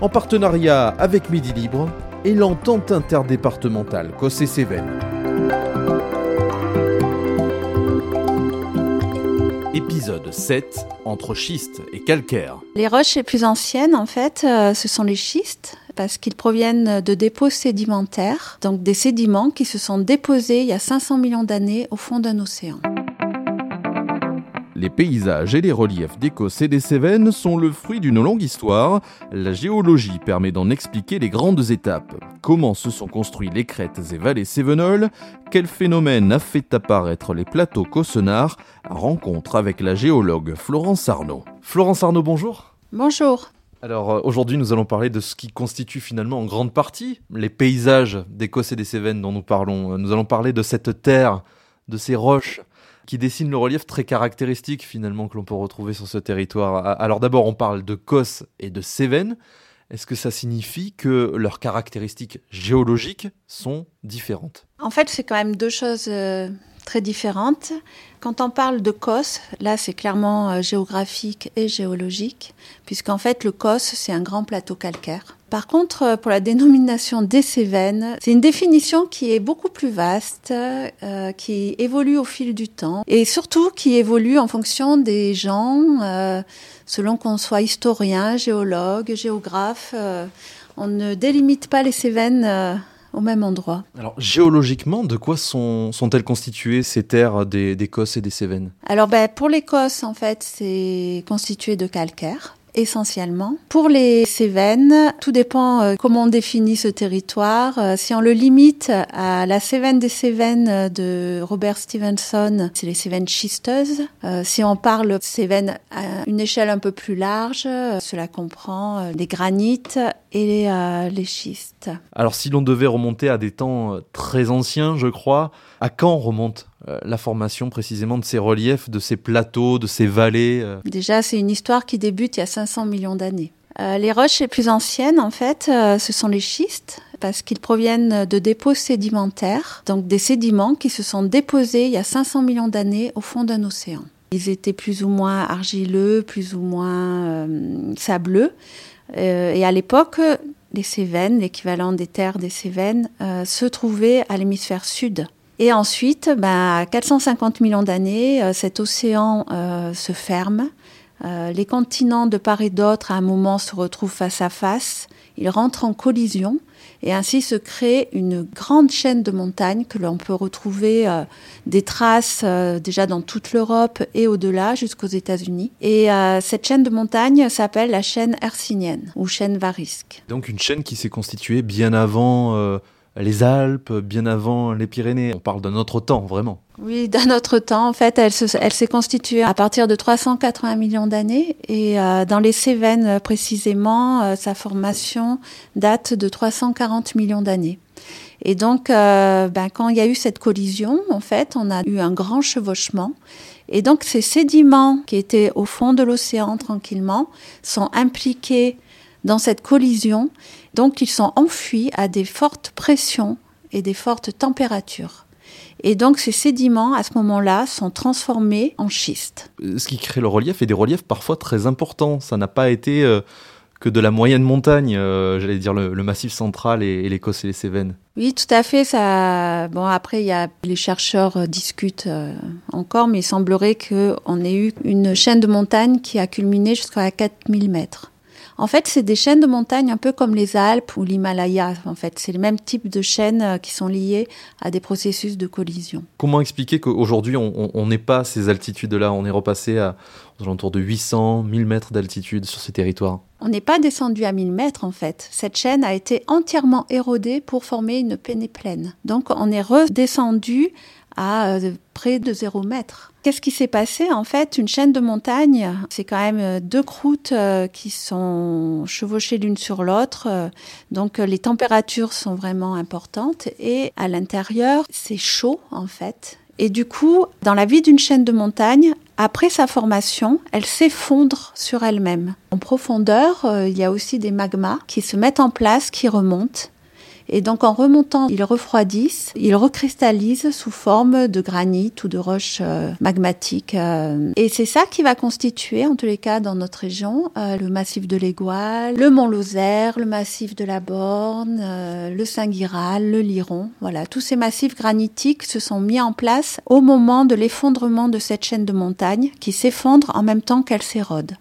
en partenariat avec Midi Libre et l'entente interdépartementale Cossé-Cévennes. Épisode 7 entre schiste et calcaire. Les roches les plus anciennes, en fait, euh, ce sont les schistes parce qu'ils proviennent de dépôts sédimentaires, donc des sédiments qui se sont déposés il y a 500 millions d'années au fond d'un océan. Les paysages et les reliefs d'Écosse et des Cévennes sont le fruit d'une longue histoire. La géologie permet d'en expliquer les grandes étapes. Comment se sont construits les crêtes et vallées cévenoles Quel phénomène a fait apparaître les plateaux cossenards? Rencontre avec la géologue Florence Arnaud. Florence Arnaud, bonjour. Bonjour. Alors euh, aujourd'hui, nous allons parler de ce qui constitue finalement en grande partie les paysages d'Écosse et des Cévennes dont nous parlons. Nous allons parler de cette terre, de ces roches qui dessine le relief très caractéristique finalement que l'on peut retrouver sur ce territoire. Alors d'abord, on parle de Kos et de Cévennes. Est-ce que ça signifie que leurs caractéristiques géologiques sont différentes? En fait, c'est quand même deux choses euh, très différentes. Quand on parle de Kos, là c'est clairement euh, géographique et géologique, puisqu'en fait le Kos c'est un grand plateau calcaire. Par contre, euh, pour la dénomination des Cévennes, c'est une définition qui est beaucoup plus vaste, euh, qui évolue au fil du temps et surtout qui évolue en fonction des gens, euh, selon qu'on soit historien, géologue, géographe. Euh, on ne délimite pas les Cévennes au même endroit. Alors géologiquement, de quoi sont, sont-elles constituées ces terres des, d'Écosse et des Cévennes? Alors ben, pour l'Écosse, en fait, c'est constitué de calcaire essentiellement. Pour les Cévennes, tout dépend euh, comment on définit ce territoire. Euh, si on le limite à la Cévenne des Cévennes de Robert Stevenson, c'est les Cévennes schisteuses. Euh, si on parle Cévennes à une échelle un peu plus large, euh, cela comprend euh, les granites et euh, les schistes. Alors si l'on devait remonter à des temps euh, très anciens, je crois, à quand remonte? euh, la formation précisément de ces reliefs, de ces plateaux, de ces vallées euh Déjà, c'est une histoire qui débute il y a 500 millions d'années. Euh, les roches les plus anciennes, en fait, euh, ce sont les schistes, parce qu'ils proviennent de dépôts sédimentaires, donc des sédiments qui se sont déposés il y a 500 millions d'années au fond d'un océan. Ils étaient plus ou moins argileux, plus ou moins euh, sableux. Euh, et à l'époque, les Cévennes, l'équivalent des terres des Cévennes, euh, se trouvaient à l'hémisphère sud. Et ensuite, à 450 millions d'années, euh, cet océan euh, se ferme. Euh, les continents de part et d'autre, à un moment, se retrouvent face à face. Ils rentrent en collision. Et ainsi se crée une grande chaîne de montagnes que l'on peut retrouver des traces déjà dans toute l'Europe et au-delà jusqu'aux États-Unis. Et cette chaîne de montagnes s'appelle la chaîne hercynienne ou chaîne varisque. Donc une chaîne qui s'est constituée bien avant les Alpes, bien avant les Pyrénées. On parle d'un autre temps, vraiment. Oui, d'un autre temps, en fait, elle, se- elle s'est constituée à partir de 380 millions d'années et euh, dans les Cévennes euh, précisément, euh, sa formation date de 340 millions d'années. Et donc, ben, quand il y a eu cette collision, en fait, on a eu un grand chevauchement. Et donc, ces sédiments qui étaient au fond de l'océan tranquillement sont impliqués dans cette collision. Donc, ils sont enfuis à des fortes pressions et des fortes températures. Et donc ces sédiments, à ce moment-là, sont transformés en schiste. Ce qui crée le relief et des reliefs parfois très importants. Ça n'a pas été euh, que de la moyenne montagne, euh, j'allais dire le, le massif central et, et l'Écosse et les Cévennes. Oui, tout à fait. Ça. Bon, après, il y a les chercheurs euh, discutent encore, mais il semblerait qu'on ait eu une chaîne de montagne qui a culminé jusqu'à 4000 mètres. En fait, c'est des chaînes de montagne un peu comme les Alpes ou l'Himalaya. En fait, c'est le même type de chaînes euh, qui sont liées à des processus de collision. Comment expliquer qu'aujourd'hui on n'est pas à ces altitudes-là? On est repassé à aux alentours de 800, 1000 mètres d'altitude sur ces territoires. On n'est pas descendu à 1000 mètres en fait. Cette chaîne a été entièrement érodée pour former une pénéplaine. Donc on est redescendu à euh, près de 0 mètre. Qu'est-ce qui s'est passé En fait, une chaîne de montagne, c'est quand même deux croûtes qui sont chevauchées l'une sur l'autre. Donc les températures sont vraiment importantes et à l'intérieur, c'est chaud en fait. Et du coup, dans la vie d'une chaîne de montagne, après sa formation, elle s'effondre sur elle-même. En profondeur, euh, il y a aussi des magmas qui se mettent en place, qui remontent. Et donc en remontant, ils refroidissent, ils recristallisent sous forme de granit ou de roches euh, magmatiques. Euh. et c'est ça qui va constituer, en tous les cas dans notre région, euh, le massif de l'Égoile, le Mont Lozère, le massif de la Borne, le Saint-Guiral, le Liron. Voilà, tous ces massifs granitiques se sont mis en place au moment de l'effondrement de cette chaîne de montagnes qui s'effondre en même temps qu'elle s'érode.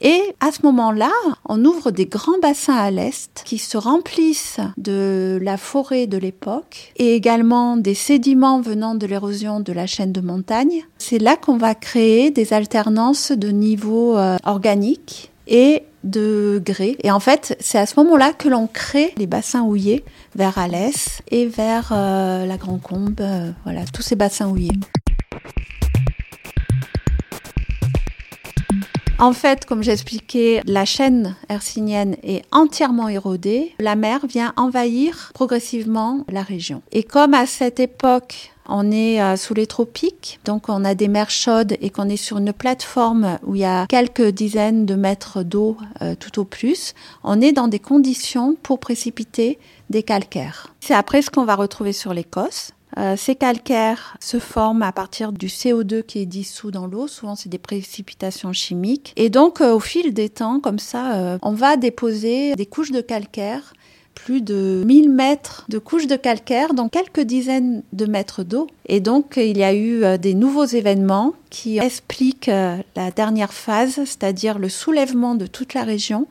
Et à ce moment-là, on ouvre des grands bassins à l'est qui se remplissent de la forêt de l'époque et également des sédiments venant de l'érosion de la chaîne de montagne. C'est là qu'on va créer des alternances de niveau euh, organique et de grès. Et en fait, c'est à ce moment-là que l'on crée les bassins houillés vers Alès et vers euh, la Grand Combe, euh, voilà, tous ces bassins houillés. En fait, comme j'expliquais, la chaîne hercynienne est entièrement érodée. La mer vient envahir progressivement la région. Et comme à cette époque, on est euh, sous les tropiques, donc on a des mers chaudes et qu'on est sur une plateforme où il y a quelques dizaines de mètres d'eau euh, tout au plus. On est dans des conditions pour précipiter des calcaires. C'est après ce qu'on va retrouver sur l'Écosse. Euh, ces calcaires se forment à partir du CO2 qui est dissous dans l'eau. Souvent, c'est des précipitations chimiques. Et donc, euh, au fil des temps, comme ça, euh, on va déposer des couches de calcaire plus de 1000 mètres de couches de calcaire dans quelques dizaines de mètres d'eau. Et donc, il y a eu des nouveaux événements qui expliquent la dernière phase, c'est-à-dire le soulèvement de toute la région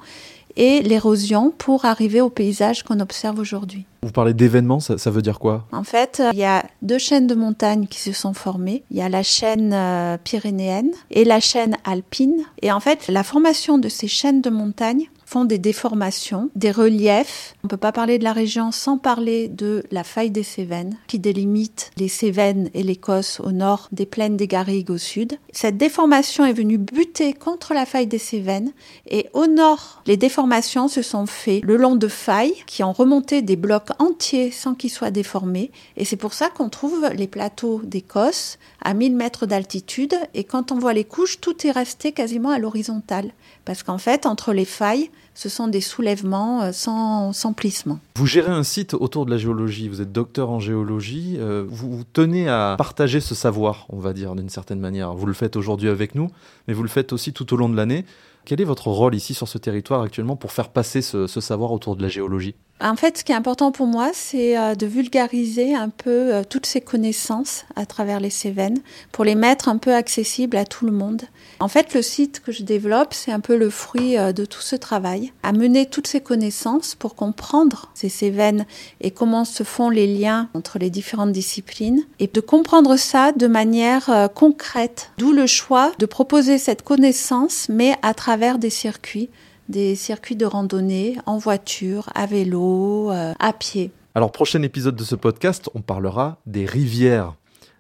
et l'érosion pour arriver au paysage qu'on observe aujourd'hui. Vous parlez d'événements, ça, veut dire quoi? En fait, il y a deux chaînes de montagnes qui se sont formées. Il y a la chaîne euh, pyrénéenne et la chaîne alpine. Et en fait, la formation de ces chaînes de montagnes font des déformations, des reliefs. On ne peut pas parler de la région sans parler de la faille des Cévennes, qui délimite les Cévennes et l'Écosse au nord, des plaines des Garrigues au sud. Cette déformation est venue buter contre la faille des Cévennes, et au nord, les déformations se sont faites le long de failles qui ont remonté des blocs entiers sans qu'ils soient déformés, et c'est pour ça qu'on trouve les plateaux d'Écosse à 1000 mètres d'altitude, et quand on voit les couches, tout est resté quasiment à l'horizontale. Parce qu'en fait, entre les failles, ce sont des soulèvements euh, sans, plissement. Vous gérez un site autour de la géologie, vous êtes docteur en géologie, euh, vous, tenez à partager ce savoir, on va dire d'une certaine manière. Vous le faites aujourd'hui avec nous, mais vous le faites aussi tout au long de l'année. Quel est votre rôle ici sur ce territoire actuellement pour faire passer ce, savoir autour de la géologie? En fait, ce qui est important pour moi, c'est euh, de vulgariser un peu euh, toutes ces connaissances à travers les Cévennes pour les mettre un peu accessibles à tout le monde. En fait, le site que je développe, c'est un peu le fruit euh, de tout ce travail, amener toutes ces connaissances pour comprendre ces Cévennes et comment se font les liens entre les différentes disciplines et de comprendre ça de manière concrète. D'où le choix de proposer cette connaissance, mais à travers des circuits, des circuits de randonnée en voiture, à vélo, euh, à pied. Alors, prochain épisode de ce podcast, on parlera des rivières.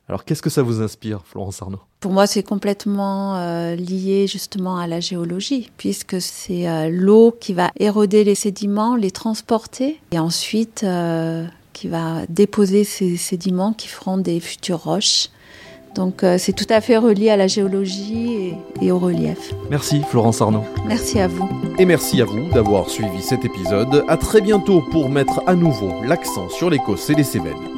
Alors, qu'est-ce que ça vous inspire, Florence Arnaud? Pour moi, c'est complètement euh, lié justement à la géologie, puisque c'est euh, l'eau qui va éroder les sédiments, les transporter, et ensuite qui va déposer ces sédiments qui feront des futures roches donc euh, c'est tout à fait relié à la géologie et, au relief. Merci Florence Arnaud. Merci à vous. Et merci à vous d'avoir suivi cet épisode. À très bientôt pour mettre à nouveau l'accent sur l'Écosse et les Cévennes.